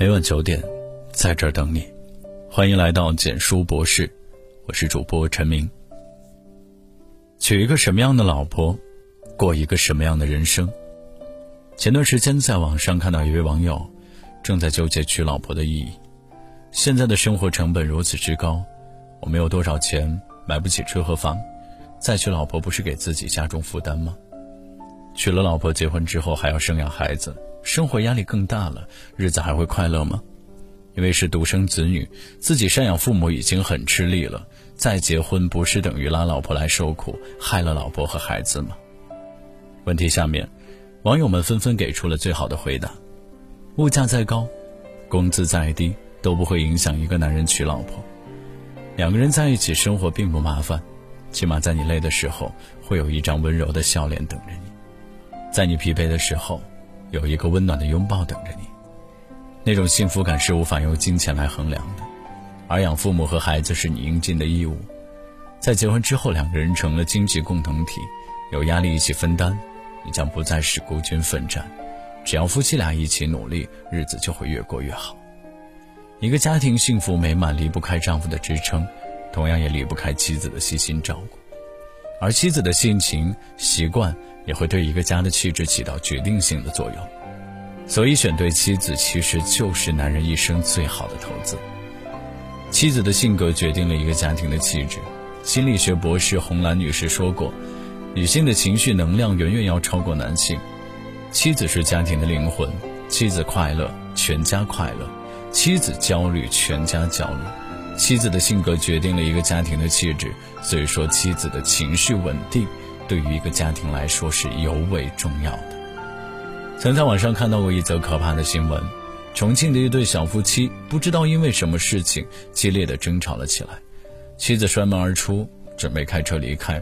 每晚九点，在这儿等你。欢迎来到简书博士，我是主播陈明。娶一个什么样的老婆，过一个什么样的人生？前段时间在网上看到一位网友正在纠结娶老婆的意义。现在的生活成本如此之高，我没有多少钱，买不起车和房，再娶老婆不是给自己加重负担吗？娶了老婆，结婚之后还要生养孩子。生活压力更大了，日子还会快乐吗？因为是独生子女，自己赡养父母已经很吃力了，再结婚不是等于拉老婆来受苦，害了老婆和孩子吗？问题下面，网友们纷纷给出了最好的回答：物价再高，工资再低，都不会影响一个男人娶老婆。两个人在一起生活并不麻烦，起码在你累的时候，会有一张温柔的笑脸等着你；在你疲惫的时候，有一个温暖的拥抱等着你，那种幸福感是无法用金钱来衡量的，而养父母和孩子是你应尽的义务。在结婚之后，两个人成了经济共同体，有压力一起分担，你将不再是孤军奋战。只要夫妻俩一起努力，日子就会越过越好。一个家庭幸福美满离不开丈夫的支撑，同样也离不开妻子的细心照顾，而妻子的性情习惯。也会对一个家的气质起到决定性的作用，所以选对妻子其实就是男人一生最好的投资。妻子的性格决定了一个家庭的气质。心理学博士红兰女士说过，女性的情绪能量远远要超过男性。妻子是家庭的灵魂，妻子快乐，全家快乐；妻子焦虑，全家焦虑。妻子的性格决定了一个家庭的气质，所以说妻子的情绪稳定。对于一个家庭来说是尤为重要的。曾在网上看到过一则可怕的新闻：重庆的一对小夫妻不知道因为什么事情激烈的争吵了起来，妻子摔门而出，准备开车离开，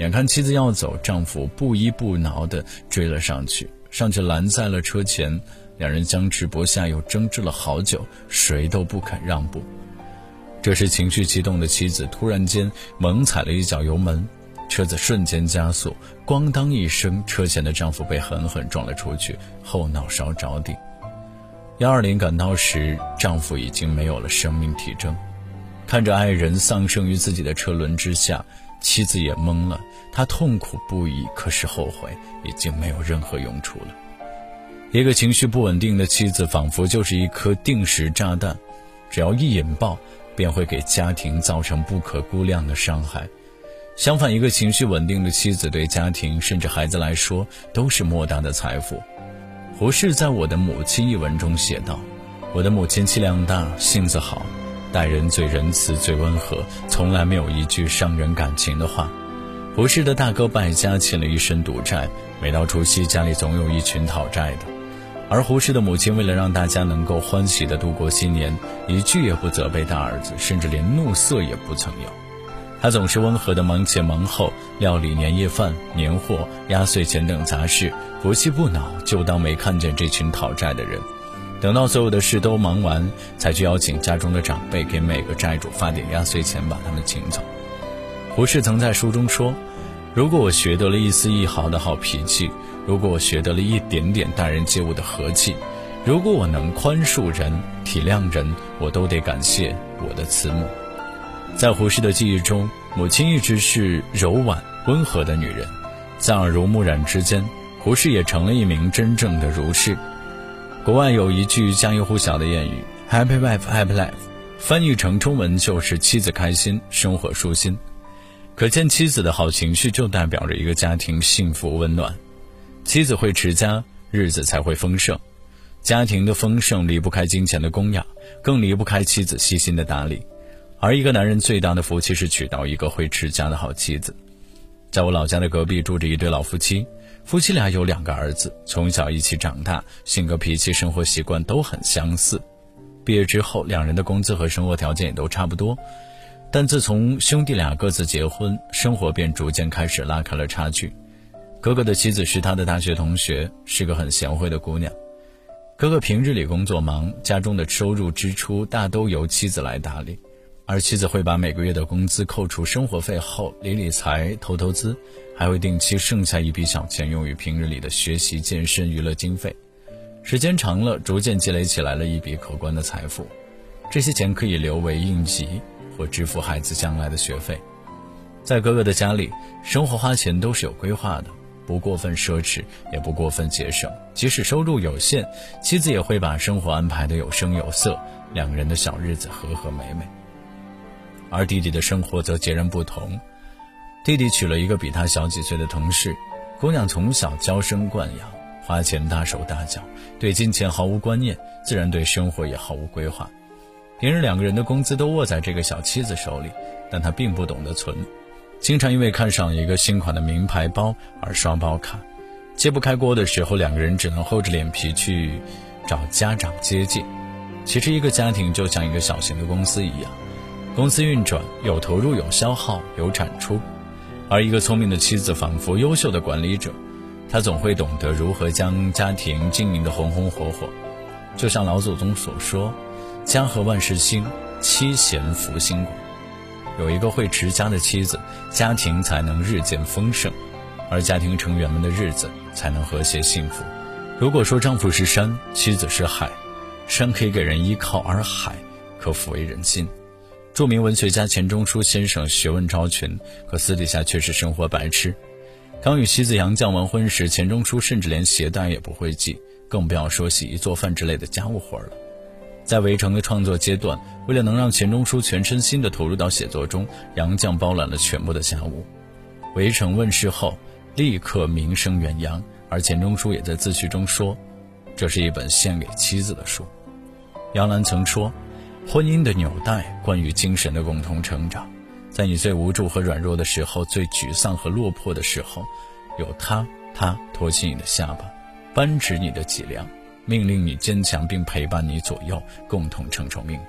眼看妻子要走，丈夫不依不挠的追了上去，上去拦在了车前，两人僵持不下，又争执了好久，谁都不肯让步。这时情绪激动的妻子突然间猛踩了一脚油门。车子瞬间加速，咣当一声，车前的丈夫被狠狠撞了出去，后脑勺着地。幺二零赶到时，丈夫已经没有了生命体征。看着爱人丧生于自己的车轮之下，妻子也懵了。她痛苦不已，可是后悔已经没有任何用处了。一个情绪不稳定的妻子，仿佛就是一颗定时炸弹，只要一引爆，便会给家庭造成不可估量的伤害。相反，一个情绪稳定的妻子对家庭甚至孩子来说都是莫大的财富。胡适在我的母亲一文中写道：“我的母亲气量大，性子好，待人最仁慈、最温和，从来没有一句伤人感情的话。”胡适的大哥败家，欠了一身赌债，每到除夕家里总有一群讨债的。而胡适的母亲为了让大家能够欢喜地度过新年，一句也不责备大儿子，甚至连怒色也不曾有。他总是温和的忙前忙后，料理年夜饭、年货、压岁钱等杂事，不气不恼，就当没看见这群讨债的人。等到所有的事都忙完，才去邀请家中的长辈，给每个债主发点压岁钱，把他们请走。胡适曾在书中说：“如果我学得了一丝一毫的好脾气，如果我学得了一点点待人接物的和气，如果我能宽恕人、体谅人，我都得感谢我的慈母。”在胡适的记忆中，母亲一直是柔婉温和的女人，在耳濡目染之间，胡适也成了一名真正的儒士。国外有一句家喻户晓的谚语：“Happy wife, happy life”，翻译成中文就是“妻子开心，生活舒心”。可见，妻子的好情绪就代表着一个家庭幸福温暖。妻子会持家，日子才会丰盛。家庭的丰盛离不开金钱的供养，更离不开妻子细心的打理。而一个男人最大的福气是娶到一个会持家的好妻子。在我老家的隔壁住着一对老夫妻，夫妻俩有两个儿子，从小一起长大，性格、脾气、生活习惯都很相似。毕业之后，两人的工资和生活条件也都差不多。但自从兄弟俩各自结婚，生活便逐渐开始拉开了差距。哥哥的妻子是他的大学同学，是个很贤惠的姑娘。哥哥平日里工作忙，家中的收入支出大都由妻子来打理。而妻子会把每个月的工资扣除生活费后理理财、投投资，还会定期剩下一笔小钱用于平日里的学习、健身、娱乐经费。时间长了，逐渐积累起来了一笔可观的财富，这些钱可以留为应急或支付孩子将来的学费。在哥哥的家里，生活花钱都是有规划的，不过分奢侈，也不过分节省。即使收入有限，妻子也会把生活安排的有声有色，两人的小日子和和美美。而弟弟的生活则截然不同，弟弟娶了一个比他小几岁的同事，姑娘从小娇生惯养，花钱大手大脚，对金钱毫无观念，自然对生活也毫无规划。平日两个人的工资都握在这个小妻子手里，但他并不懂得存，经常因为看上一个新款的名牌包而刷包卡，揭不开锅的时候，两个人只能厚着脸皮去找家长接济。其实，一个家庭就像一个小型的公司一样。公司运转有投入有消耗有产出，而一个聪明的妻子仿佛优秀的管理者，她总会懂得如何将家庭经营的红红火火。就像老祖宗所说：“家和万事兴，妻贤福星广。”有一个会持家的妻子，家庭才能日渐丰盛，而家庭成员们的日子才能和谐幸福。如果说丈夫是山，妻子是海，山可以给人依靠，而海可抚慰人心。著名文学家钱钟书先生学问超群，可私底下却是生活白痴。刚与妻子杨绛完婚时，钱钟书甚至连鞋带也不会系，更不要说洗衣做饭之类的家务活了。在《围城》的创作阶段，为了能让钱钟书全身心地投入到写作中，杨绛包揽了全部的家务。《围城》问世后，立刻名声远扬，而钱钟书也在自序中说：“这是一本献给妻子的书。”杨澜曾说。婚姻的纽带，关于精神的共同成长。在你最无助和软弱的时候，最沮丧和落魄的时候，有他，他托起你的下巴，扳直你的脊梁，命令你坚强，并陪伴你左右，共同承受命运。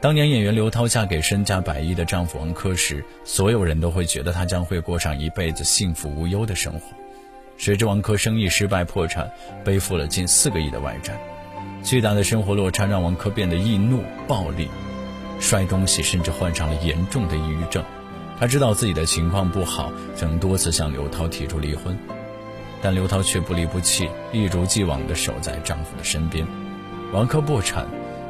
当年演员刘涛嫁给身价百亿的丈夫王珂时，所有人都会觉得她将会过上一辈子幸福无忧的生活。谁知王珂生意失败破产，背负了近四个亿的外债。巨大的生活落差让王珂变得易怒、暴力，摔东西，甚至患上了严重的抑郁症。她知道自己的情况不好，曾多次向刘涛提出离婚，但刘涛却不离不弃，一如既往地守在丈夫的身边。王珂破产，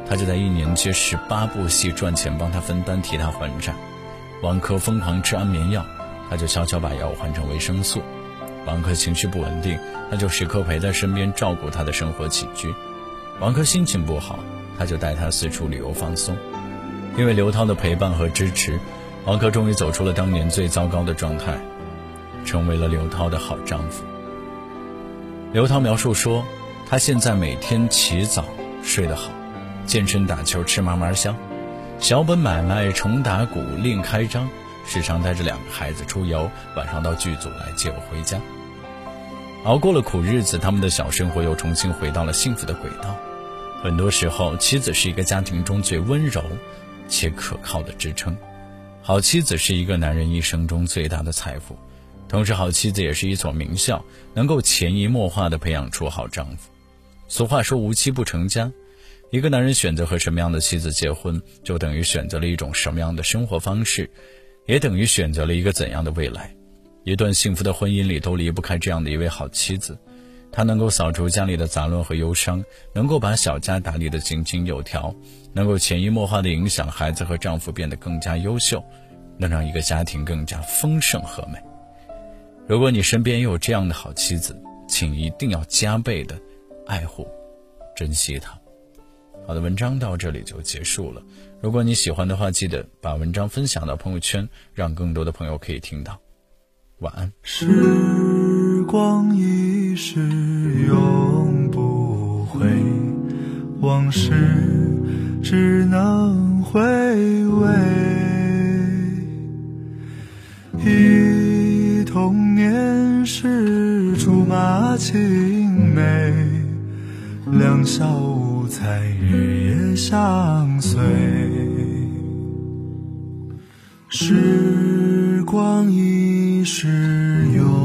她就在一年接十八部戏赚钱帮他分担，替他还债。王珂疯狂吃安眠药，她就悄悄把药换成维生素。王珂情绪不稳定，她就时刻陪在身边照顾她的生活起居。王珂心情不好，她就带她四处旅游放松。因为刘涛的陪伴和支持，王珂终于走出了当年最糟糕的状态，成为了刘涛的好丈夫。刘涛描述说，他现在每天起早睡得好，健身打球吃嘛嘛香，小本买卖重打鼓另开张，时常带着两个孩子出游，晚上到剧组来接我回家。熬过了苦日子，他们的小生活又重新回到了幸福的轨道。很多时候，妻子是一个家庭中最温柔且可靠的支撑。好妻子是一个男人一生中最大的财富，同时，好妻子也是一所名校，能够潜移默化地培养出好丈夫。俗话说“无妻不成家”，一个男人选择和什么样的妻子结婚，就等于选择了一种什么样的生活方式，也等于选择了一个怎样的未来。一段幸福的婚姻里都离不开这样的一位好妻子，她能够扫除家里的杂乱和忧伤，能够把小家打理得井井有条，能够潜移默化地影响孩子和丈夫变得更加优秀，能让一个家庭更加丰盛和美。如果你身边有这样的好妻子，请一定要加倍的爱护、珍惜她。好的，文章到这里就结束了。如果你喜欢的话，记得把文章分享到朋友圈，让更多的朋友可以听到。晚安。时光一逝永不回，往事只能回味。青梅，两小无猜日夜相随。时光一。逝永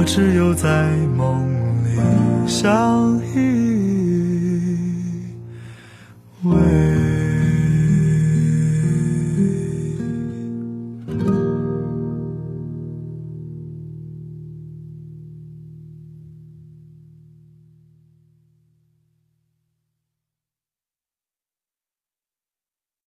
我只有在梦里相依